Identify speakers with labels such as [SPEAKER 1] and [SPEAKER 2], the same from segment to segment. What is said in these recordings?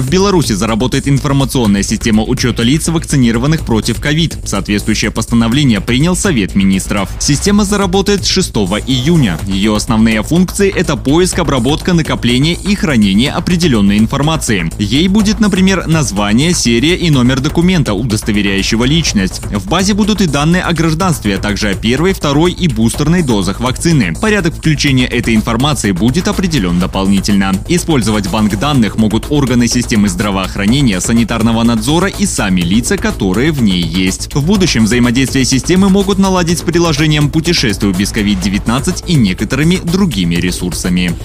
[SPEAKER 1] В Беларуси заработает информационная система учета лиц, вакцинированных против ковид. Соответствующее постановление принял Совет министров. Система заработает с 6 июня. Ее основные функции – это поиск, обработка, накопление и хранение определенной информации. Ей будет, например, название, серия и номер документа, удостоверяющего личность. В базе будут и данные о гражданстве, а также о первой, второй и бустерной дозах вакцины. Порядок включения этой информации будет определен дополнительно. Использовать банк данных могут органы системы системы здравоохранения, санитарного надзора и сами лица, которые в ней есть. В будущем взаимодействие системы могут наладить с приложением «Путешествую без COVID-19» и некоторыми другими ресурсами.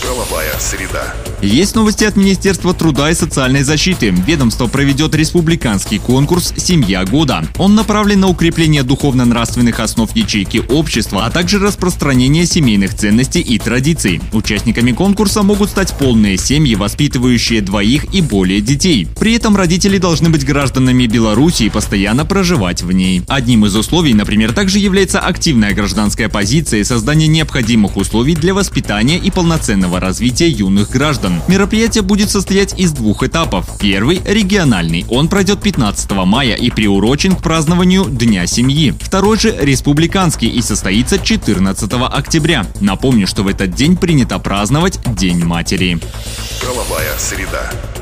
[SPEAKER 2] Правовая среда.
[SPEAKER 1] Есть новости от Министерства труда и социальной защиты. Ведомство проведет республиканский конкурс «Семья года». Он направлен на укрепление духовно-нравственных основ ячейки общества, а также распространение семейных ценностей и традиций. Участниками конкурса могут стать полные семьи, воспитывающие двоих и более детей. При этом родители должны быть гражданами Беларуси и постоянно проживать в ней. Одним из условий, например, также является активная гражданская позиция и создание необходимых условий для воспитания и полноценного развития юных граждан. Мероприятие будет состоять из двух этапов. Первый – региональный. Он пройдет 15 мая и приурочен к празднованию Дня семьи. Второй же – республиканский и состоится 14 октября. Напомню, что в этот день принято праздновать День матери.
[SPEAKER 2] Правовая среда.